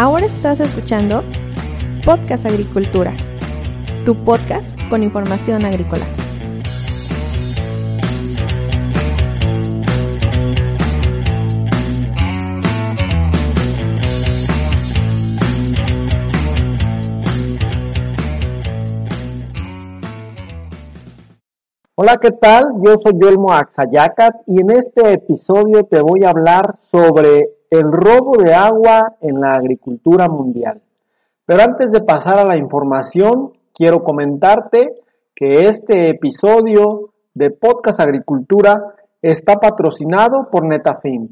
Ahora estás escuchando Podcast Agricultura, tu podcast con información agrícola. Hola, ¿qué tal? Yo soy Yolmo Axayacat y en este episodio te voy a hablar sobre el robo de agua en la agricultura mundial. Pero antes de pasar a la información, quiero comentarte que este episodio de Podcast Agricultura está patrocinado por Netafim,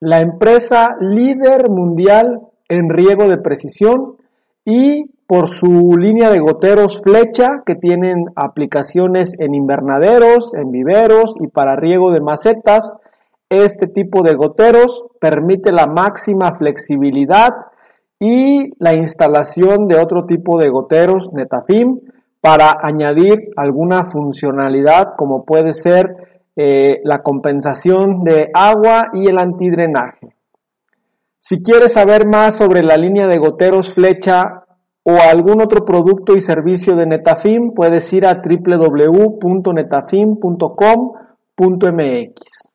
la empresa líder mundial en riego de precisión y por su línea de goteros flecha que tienen aplicaciones en invernaderos, en viveros y para riego de macetas. Este tipo de goteros permite la máxima flexibilidad y la instalación de otro tipo de goteros Netafim para añadir alguna funcionalidad como puede ser eh, la compensación de agua y el antidrenaje. Si quieres saber más sobre la línea de goteros flecha o algún otro producto y servicio de Netafim, puedes ir a www.netafim.com.mx.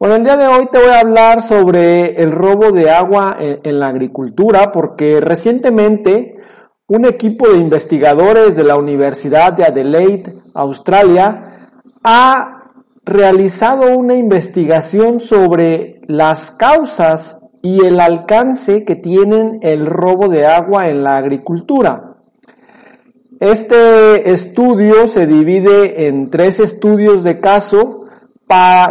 Bueno, el día de hoy te voy a hablar sobre el robo de agua en, la agricultura porque recientemente un equipo de investigadores de la Universidad de Adelaide, Australia, ha realizado una investigación sobre las causas y el alcance que tienen el robo de agua en la agricultura. Este estudio se divide en tres estudios de caso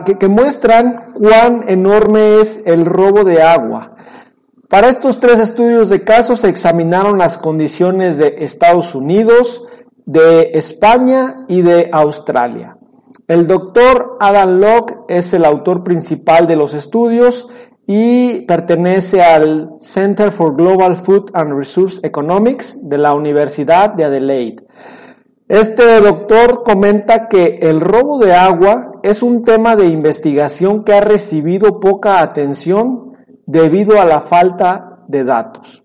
que, que muestran cuán enorme es el robo de agua. Para estos tres estudios de caso se examinaron las condiciones de Estados Unidos, de España y de Australia. El doctor Adam Locke es el autor principal de los estudios y pertenece al Center for Global Food and Resource Economics de la Universidad de Adelaide. Este doctor comenta que el robo de agua es un tema de investigación que ha recibido poca atención debido a la falta de datos.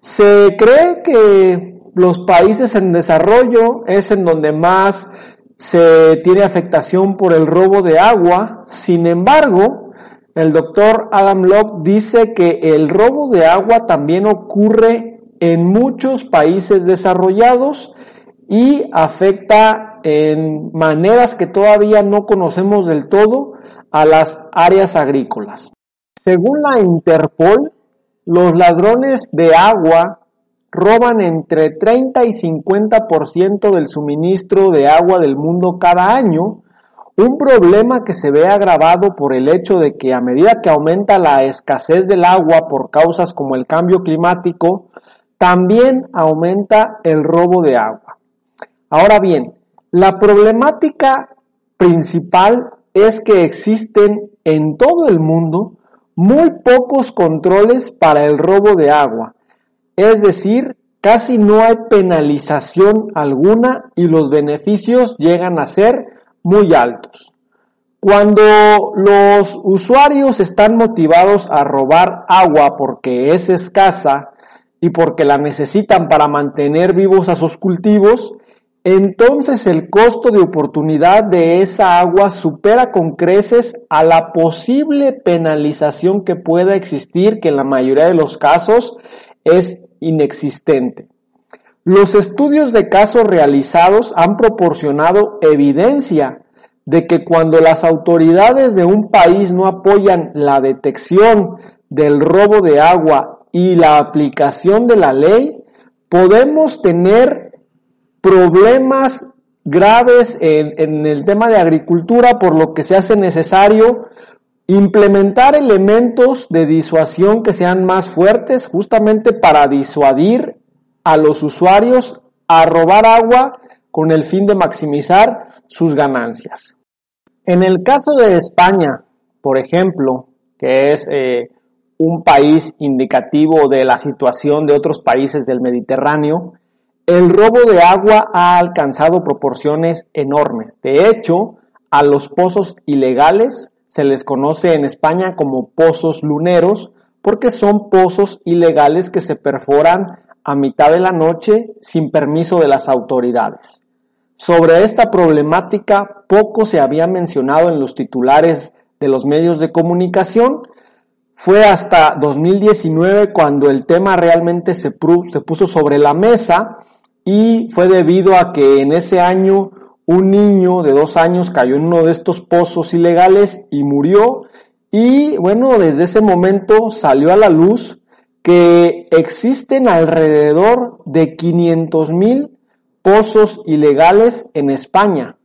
Se cree que los países en desarrollo es en donde más se tiene afectación por el robo de agua. Sin embargo, el doctor Adam Locke dice que el robo de agua también ocurre en muchos países desarrollados y afecta en maneras que todavía no conocemos del todo a las áreas agrícolas. Según la Interpol, los ladrones de agua roban entre 30 y 50% del suministro de agua del mundo cada año un problema que se ve agravado por el hecho de que a medida que aumenta la escasez del agua por causas como el cambio climático, también aumenta el robo de agua. Ahora bien, la problemática principal es que existen en todo el mundo muy pocos controles para el robo de agua. Es decir, casi no hay penalización alguna y los beneficios llegan a ser muy altos. Cuando los usuarios están motivados a robar agua porque es escasa y porque la necesitan para mantener vivos a sus cultivos, entonces el costo de oportunidad de esa agua supera con creces a la posible penalización que pueda existir, que en la mayoría de los casos es inexistente. Los estudios de casos realizados han proporcionado evidencia de que cuando las autoridades de un país no apoyan la detección del robo de agua y la aplicación de la ley, podemos tener problemas graves en, el tema de agricultura, por lo que se hace necesario implementar elementos de disuasión que sean más fuertes, justamente para disuadir a los usuarios a robar agua con el fin de maximizar sus ganancias. En el caso de España, por ejemplo, que es eh, un país indicativo de la situación de otros países del Mediterráneo, el robo de agua ha alcanzado proporciones enormes. De hecho, a los pozos ilegales se les conoce en España como pozos luneros porque son pozos ilegales que se perforan a mitad de la noche sin permiso de las autoridades. Sobre esta problemática poco se había mencionado en los titulares de los medios de comunicación. Fue hasta 2019 cuando el tema realmente se, puso sobre la mesa y fue debido a que en ese año un niño de dos años cayó en uno de estos pozos ilegales y murió. Y bueno, desde ese momento salió a la luz que existen alrededor de 500 mil pozos ilegales en España.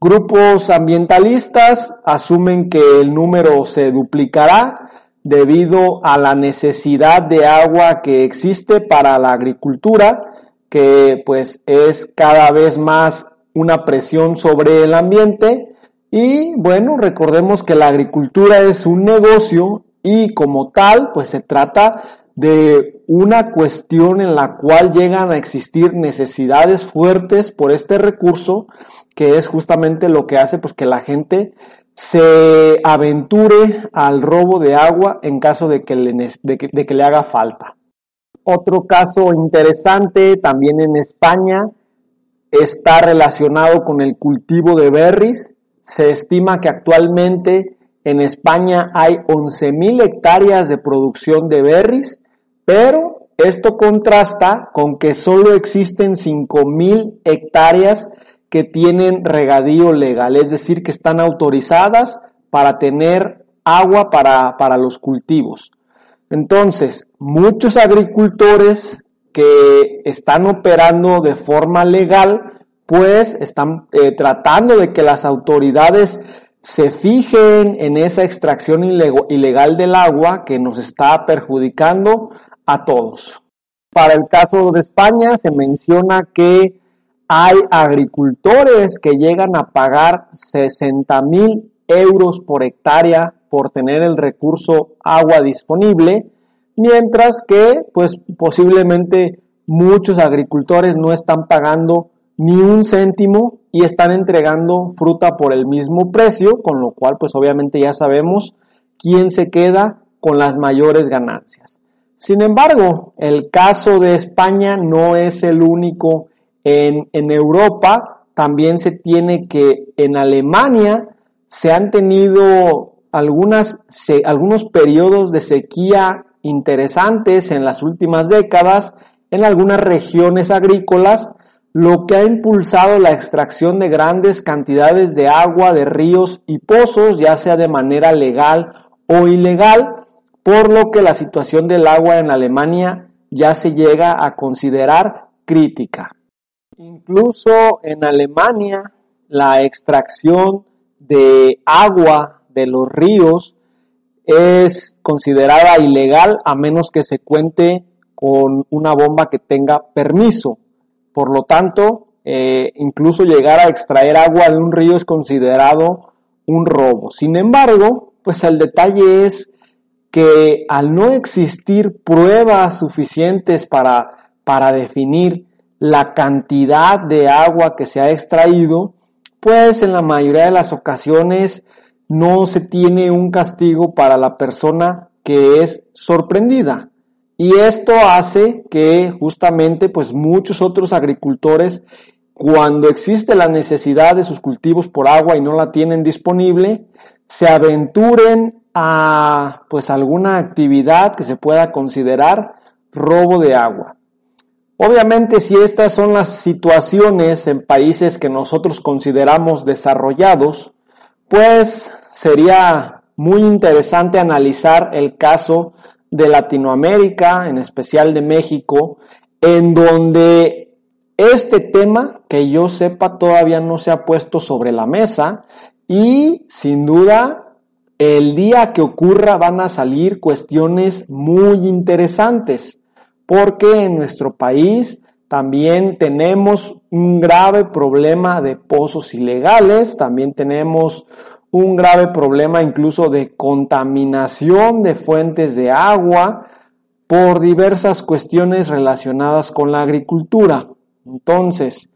Grupos ambientalistas asumen que el número se duplicará debido a la necesidad de agua que existe para la agricultura, que pues es cada vez más una presión sobre el ambiente y bueno, recordemos que la agricultura es un negocio y como tal pues se trata de una cuestión en la cual llegan a existir necesidades fuertes por este recurso que es justamente lo que hace pues que la gente se aventure al robo de agua en caso de que le, de que le haga falta. Otro caso interesante también en España está relacionado con el cultivo de berries. Se estima que actualmente en España hay 11.000 hectáreas de producción de berries, pero esto contrasta con que solo existen 5.000 hectáreas que tienen regadío legal, es decir, que están autorizadas para tener agua para, para los cultivos. Entonces, muchos agricultores que están operando de forma legal, pues están eh, tratando de que las autoridades se fijen en esa extracción ilegal del agua que nos está perjudicando a todos. Para el caso de España se menciona que hay agricultores que llegan a pagar 60 mil euros por hectárea por tener el recurso agua disponible mientras que pues posiblemente muchos agricultores no están pagando ni un céntimo y están entregando fruta por el mismo precio, con lo cual pues obviamente ya sabemos quién se queda con las mayores ganancias. Sin embargo, el caso de España no es el único en, en Europa, también se tiene que en Alemania se han tenido algunas, algunos periodos de sequía interesantes en las últimas décadas en algunas regiones agrícolas, lo que ha impulsado la extracción de grandes cantidades de agua de ríos y pozos, ya sea de manera legal o ilegal, por lo que la situación del agua en Alemania ya se llega a considerar crítica. Incluso en Alemania, la extracción de agua de los ríos es considerada ilegal a menos que se cuente con una bomba que tenga permiso. Por lo tanto, eh, incluso llegar a extraer agua de un río es considerado un robo. Sin embargo, pues el detalle es que al no existir pruebas suficientes para, para definir la cantidad de agua que se ha extraído, pues en la mayoría de las ocasiones no se tiene un castigo para la persona que es sorprendida. Y esto hace que justamente pues muchos otros agricultores cuando existe la necesidad de sus cultivos por agua y no la tienen disponible, se aventuren a pues alguna actividad que se pueda considerar robo de agua. Obviamente si estas son las situaciones en países que nosotros consideramos desarrollados, pues sería muy interesante analizar el caso de Latinoamérica, en especial de México, en donde este tema, que yo sepa, todavía no se ha puesto sobre la mesa y sin duda el día que ocurra van a salir cuestiones muy interesantes, porque en nuestro país también tenemos un grave problema de pozos ilegales, también tenemos un grave problema incluso de contaminación de fuentes de agua por diversas cuestiones relacionadas con la agricultura. Entonces,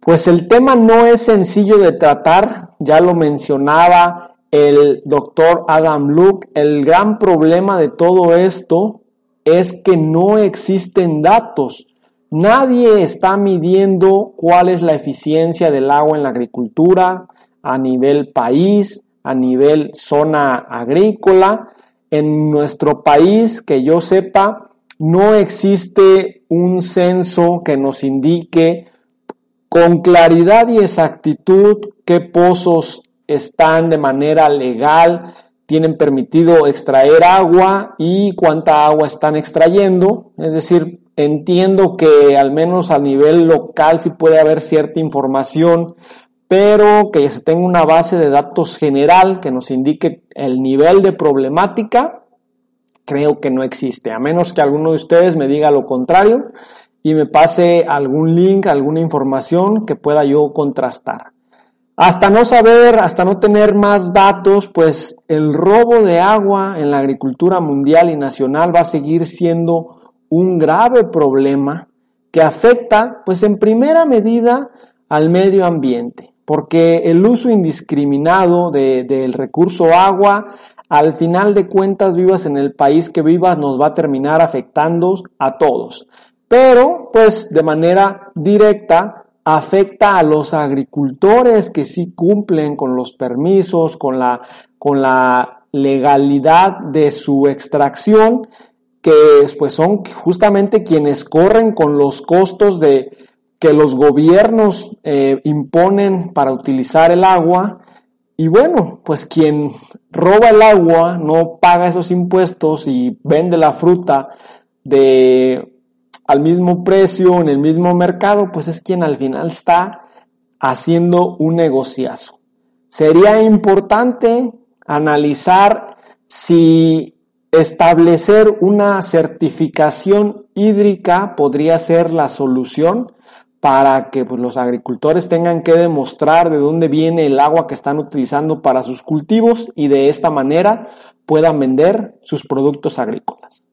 pues el tema no es sencillo de tratar, ya lo mencionaba el doctor Adam Luke, el gran problema de todo esto es que no existen datos. Nadie está midiendo cuál es la eficiencia del agua en la agricultura a nivel país, a nivel zona agrícola. En nuestro país, que yo sepa, no existe un censo que nos indique con claridad y exactitud qué pozos están de manera legal, tienen permitido extraer agua y cuánta agua están extrayendo. Es decir, entiendo que al menos a nivel local sí puede haber cierta información, pero que se tenga una base de datos general que nos indique el nivel de problemática, creo que no existe, a menos que alguno de ustedes me diga lo contrario y me pase algún link, alguna información que pueda yo contrastar. Hasta no saber, hasta no tener más datos, pues el robo de agua en la agricultura mundial y nacional va a seguir siendo un grave problema que afecta, pues en primera medida, al medio ambiente, porque el uso indiscriminado del recurso agua, al final de cuentas, vivas en el país que vivas, nos va a terminar afectando a todos. Pero, pues, de manera directa, afecta a los agricultores que sí cumplen con los permisos, con la, con la legalidad de su extracción, que pues son justamente quienes corren con los costos de que los gobiernos eh, imponen para utilizar el agua. Y bueno, pues quien roba el agua no paga esos impuestos y vende la fruta de al mismo precio, en el mismo mercado, pues es quien al final está haciendo un negociazo. Sería importante analizar si establecer una certificación hídrica podría ser la solución para que pues, los agricultores tengan que demostrar de dónde viene el agua que están utilizando para sus cultivos y de esta manera puedan vender sus productos agrícolas.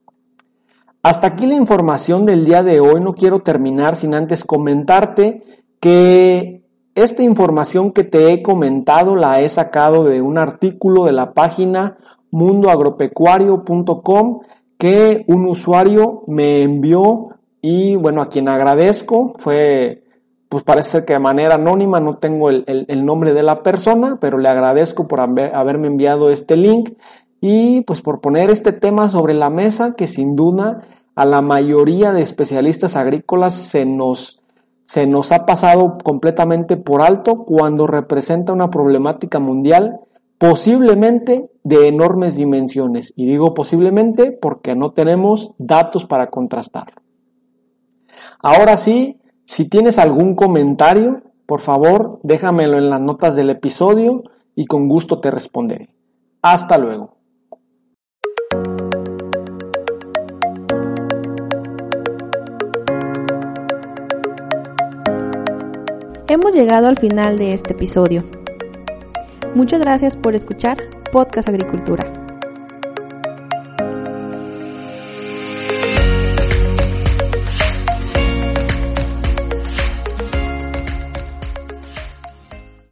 Hasta aquí la información del día de hoy. No quiero terminar sin antes comentarte que esta información que te he comentado la he sacado de un artículo de la página mundoagropecuario.com que un usuario me envió y bueno, a quien agradezco fue, pues parece que de manera anónima, no tengo el, nombre de la persona, pero le agradezco por haberme enviado este link y pues por poner este tema sobre la mesa que sin duda a la mayoría de especialistas agrícolas se nos, se nos ha pasado completamente por alto cuando representa una problemática mundial posiblemente de enormes dimensiones. Y digo posiblemente porque no tenemos datos para contrastarlo. Ahora sí, si tienes algún comentario, por favor, déjamelo en las notas del episodio y con gusto te responderé. Hasta luego. Hemos llegado al final de este episodio. Muchas gracias por escuchar Podcast Agricultura.